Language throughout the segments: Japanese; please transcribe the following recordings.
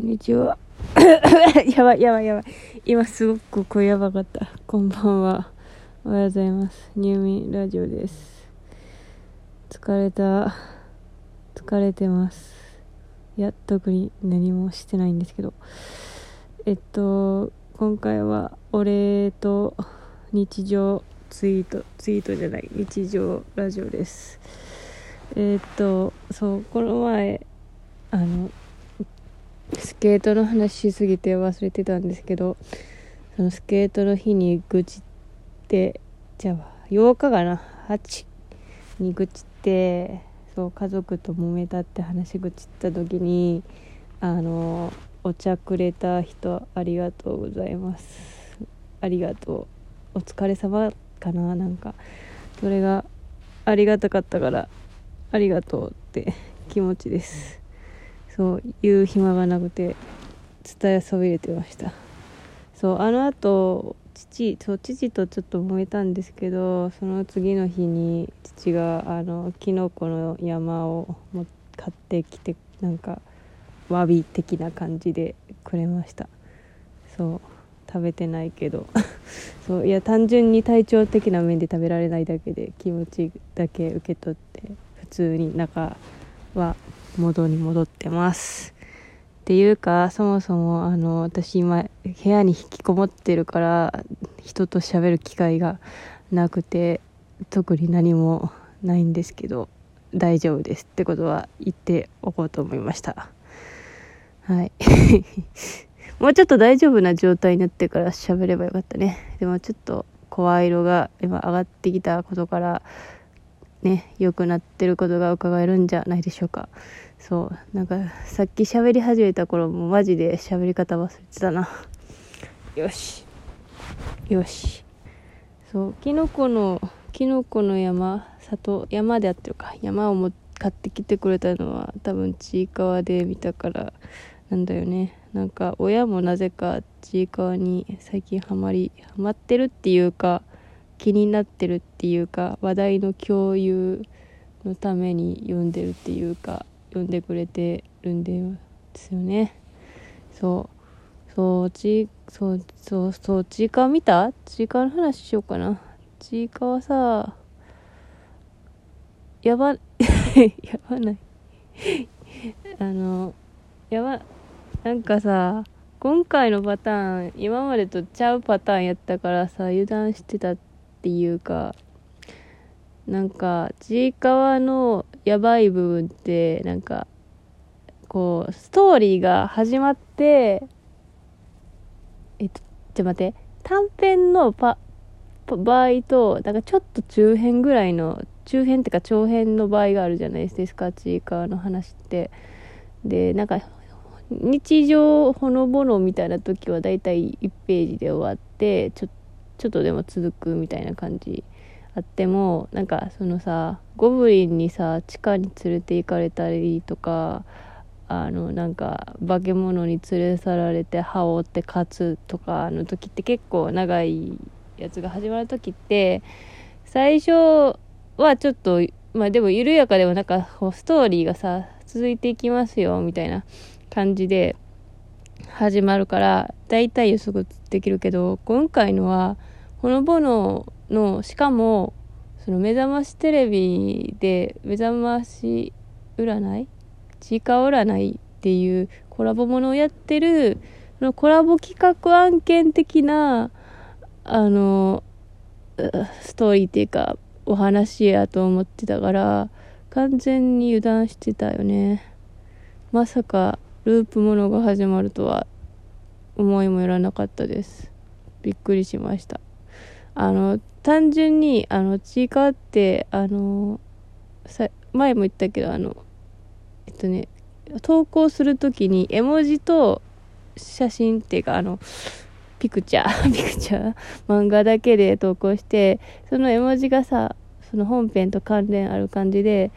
こんにちは。やばいやばいやばい。今すごく声やばかった。こんばんは。おはようございます。入眠ラジオです。疲れた。疲れてます。いや、特に何もしてないんですけど。えっと、今回はお礼と日常ツイート、ツイートじゃない、日常ラジオです。えっと、そう、この前、あの、スケートの話しすぎて忘れてたんですけどそのスケートの日に愚痴ってじゃあ8日かな？8に愚痴ってそう家族と揉めたって話愚痴った時にあのお茶くれた人ありがとうございます。ありがとう。お疲れ様かな？なんかそれがありがたかったからありがとうって気持ちです。そう言う暇がなくて伝えそびれてました。そうあのあと父そう父とちょっと燃えたんですけどその次の日に父があのキノコの山をも買ってきてなんかわび的な感じでくれました。そう食べてないけど。そういや単純に体調的な面で食べられないだけで気持ちだけ受け取って普通に中は元に戻ってます。っていうかそもそもあの私今部屋に引きこもってるから人と喋る機会がなくて特に何もないんですけど大丈夫ですってことは言っておこうと思いました。はい。もうちょっと大丈夫な状態になってから喋ればよかったね。でもちょっと声色が今上がってきたことからね良くなってることが伺えるんじゃないでしょうか。そうなんかさっき喋り始めた頃もマジで喋り方忘れてたな。よし。よし。そうキノコのキノコの山里山であってるか。山をも買ってきてくれたのは多分ちいかわで見たからなんだよね。なんか親もなぜかちいかわに最近ハマりハマってるっていうか気になってるっていうか話題の共有のために読んでるっていうか読んでくれてるんですよね。そう。そうちそうそうそうちいか見た？ちいかの話しようかな。ちいかわさやば やばない。あのやばなんかさ今回のパターン今までとちゃうパターンやったからさ油断してたっていうかなんかちいかわのやばい部分ってなんかこうストーリーが始まってえっとちょっと待って短編のパ場合となんかちょっと中編ぐらいの中編っていうか長編の場合があるじゃないですかちいかわの話って。でなんか日常ほのぼのみたいな時はだいたい1ページで終わってちょっとちょっとでも続くみたいな感じあってもなんかそのさゴブリンにさ地下に連れて行かれたりとかあのなんか化け物に連れ去られて羽織って勝つとかの時って結構長いやつが始まる時って最初はちょっとまあでも緩やかでもなんかストーリーがさ続いていきますよみたいな感じで始まるから大体予測できるけど今回のはほのぼののしかもその目覚ましテレビで目覚まし占いちいか占いっていうコラボものをやってるのコラボ企画案件的なあのストーリーっていうかお話やと思ってたから完全に油断してたよね。まさかループものが始まるとは思いもよらなかったです。びっくりしました。あの単純にあのちいかわってあのさ前も言ったけどあのえっとね投稿する時に絵文字と写真っていうかあのピクチャー ピクチャー漫画だけで投稿してその絵文字がさその本編と関連ある感じで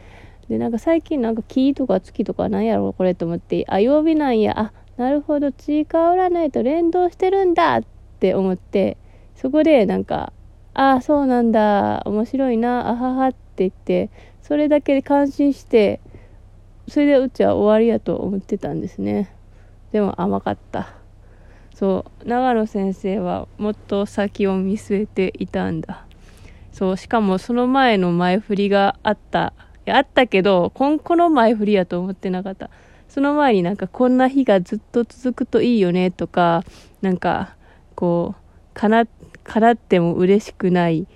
でなんか最近なんか木とか月とかなんやろこれと思ってあ曜日なんや。あなるほど。ちいかわ占いと連動してるんだって思ってそこでなんかああそうなんだ面白いなあははって言ってそれだけで感心してそれでうちは終わりやと思ってたんですね。でも甘かった。そう長野先生はもっと先を見据えていたんだ。そうしかもその前の前振りがあったいやあったけどここの前振りやと思ってなかった。その前になんかこんな日がずっと続くといいよねとかなんかこうかな叶っても嬉しくない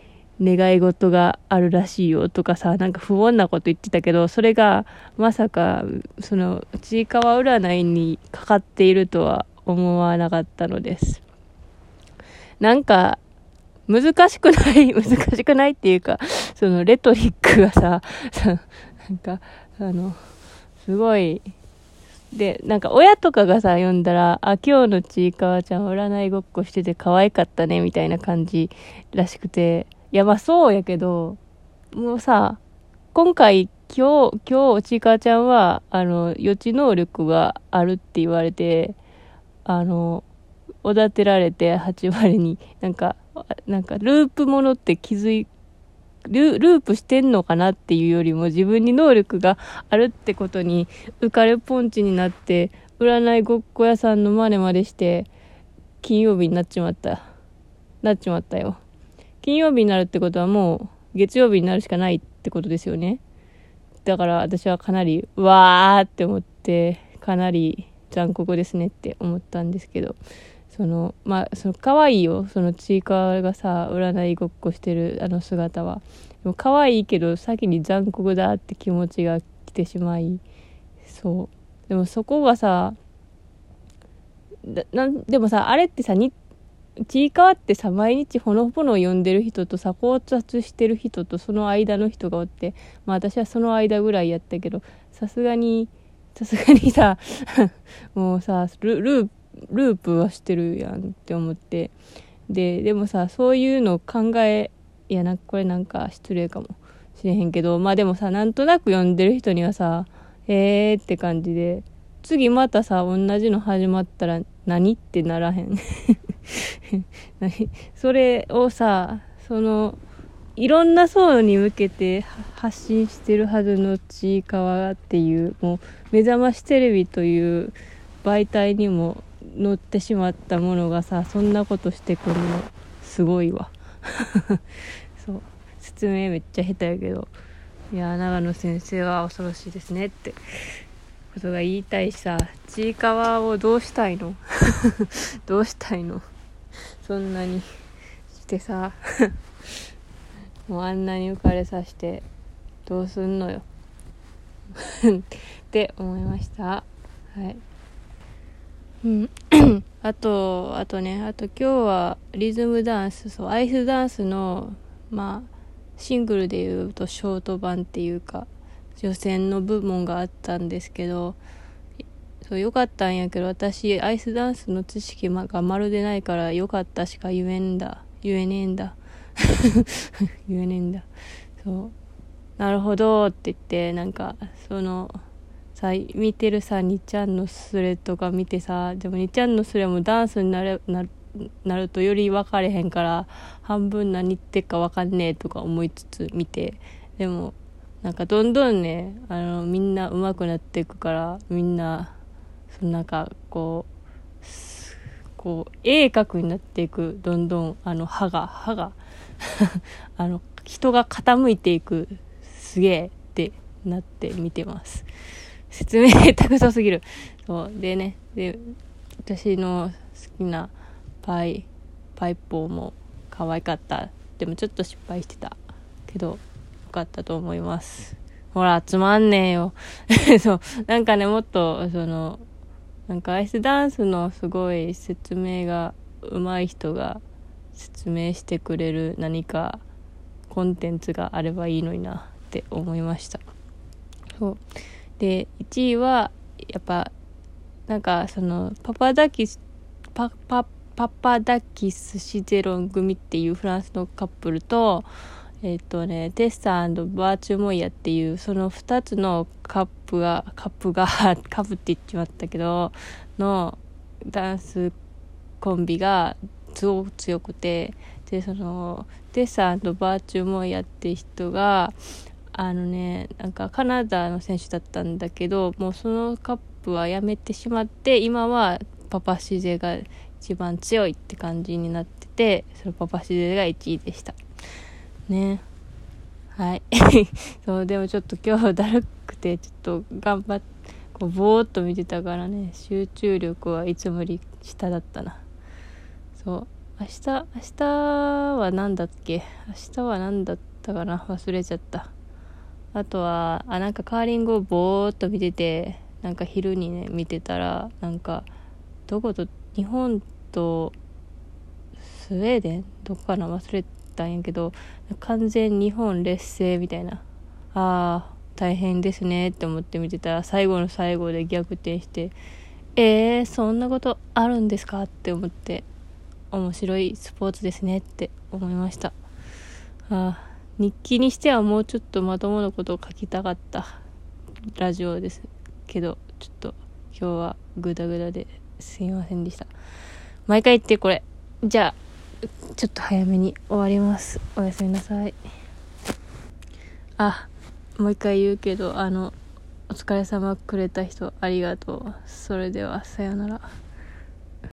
願い事があるらしいよとかさなんか不穏なこと言ってたけどそれがまさかそのちいかわ占いにかかっているとは思わなかったのです。なんか難しくない 難しくないっていうかそのレトリックがさ なんかあのすごいで、なんか親とかがさ、読んだら、あ、今日のちいかわちゃん占いごっこしてて可愛かったね、みたいな感じらしくて、いや、まあそうやけど、もうさ、今回、今日、今日、ちいかわちゃんは、あの、予知能力があるって言われて、あの、おだてられて8割に、なんか、なんか、ループものって気づいループしてんのかなっていうよりも自分に能力があるってことに浮かれポンチになって占いごっこ屋さんの真似までして金曜日になっちまった。なっちまったよ。金曜日になるってことはもう月曜日になるしかないってことですよね。だから私はかなりわーって思ってかなり残酷ですねって思ったんですけど。そのまあその可愛いよ。そのちいかわがさ占いごっこしてるあの姿は。でも可愛いけど先に残酷だって気持ちが来てしまい。そう。でもそこがさなんでもさあれってさにちいかわってさ毎日ほのぼの読んでる人とさ考察してる人とその間の人がおってまあ私はその間ぐらいやったけどさすがにさすがにさもうさルルーループはしてるやんって思って。ででもさそういうの考えいやなこれなんか失礼かもしれへんけどまあでもさなんとなく読んでる人にはさえーって感じで次またさ同じの始まったら何ってならへん。それをさそのいろんな層に向けて発信してるはずのちいかわっていうもう目覚ましテレビという媒体にも乗ってしまったものがさそんなことしてくるのすごいわ。そう。説明めっちゃ下手やけど。いや長野先生は恐ろしいですねって。ことが言いたいしさちいかわをどうしたいの？どうしたいの？そんなにしてさ。もうあんなに浮かれさしてどうすんのよ。って思いました。はい。うん、あと、あとね、あと今日はリズムダンス、そう、アイスダンスの、まあ、シングルで言うとショート版っていうか、予選の部門があったんですけど、そうよかったんやけど、私、アイスダンスの知識がまるでないから、よかったしか言えんだ。言えねえんだ。言えねえんだ。そう。なるほどって言って、なんか、その、さ見てるさにちゃんのスレとか見てさでもにちゃんのスレもダンスになるななるとより分かれへんから半分何言ってっか分かんねえとか思いつつ見て。でもなんかどんどんねあのみんな上手くなっていくからみんなそのなんかこうこう鋭角になっていく。どんどんあの歯が歯が あの人が傾いていく。すげえってなって見てます。説明下手くそすぎる。そう。でね、で、私の好きなパイ、パイポーも可愛かった。でもちょっと失敗してた。けど、よかったと思います。ほら、つまんねえよ。そう。なんかね、もっと、その、なんかアイスダンスのすごい説明が上手い人が説明してくれる何かコンテンツがあればいいのになって思いました。そう。で1位はやっぱなんかそのパパダキスパパパパダキスシゼロン組っていうフランスのカップルとえっ、ー、とねテッサーバーチューモイヤっていうその2つのカップがカップがカップって言っちまったけどのダンスコンビがすごく強くてでそのテッサーバーチューモイヤって人があのねなんかカナダの選手だったんだけどもうそのカップはやめてしまって今はパパシゼが一番強いって感じになっててそのパパシゼが1位でした。ね。はい。そうでもちょっと今日だるくてちょっと頑張ってこうぼーっと見てたからね集中力はいつもより下だったな。そう。明日明日は何だっけ？明日は何だったかな？忘れちゃった。あとはあなんかカーリングをぼーっと見ててなんか昼にね見てたらなんかどこと日本とスウェーデン？どこかな？忘れたんやけど完全日本劣勢みたいな。あー大変ですねって思って見てたら最後の最後で逆転してえー、そんなことあるんですか？って思って面白いスポーツですねって思いました。あ日記にしてはもうちょっとまともなことを書きたかったラジオですけどちょっと今日はグダグダですいませんでした。毎回言ってこれ。じゃあちょっと早めに終わります。おやすみなさい。あもう一回言うけどあのお疲れ様くれた人ありがとう。それではさようなら。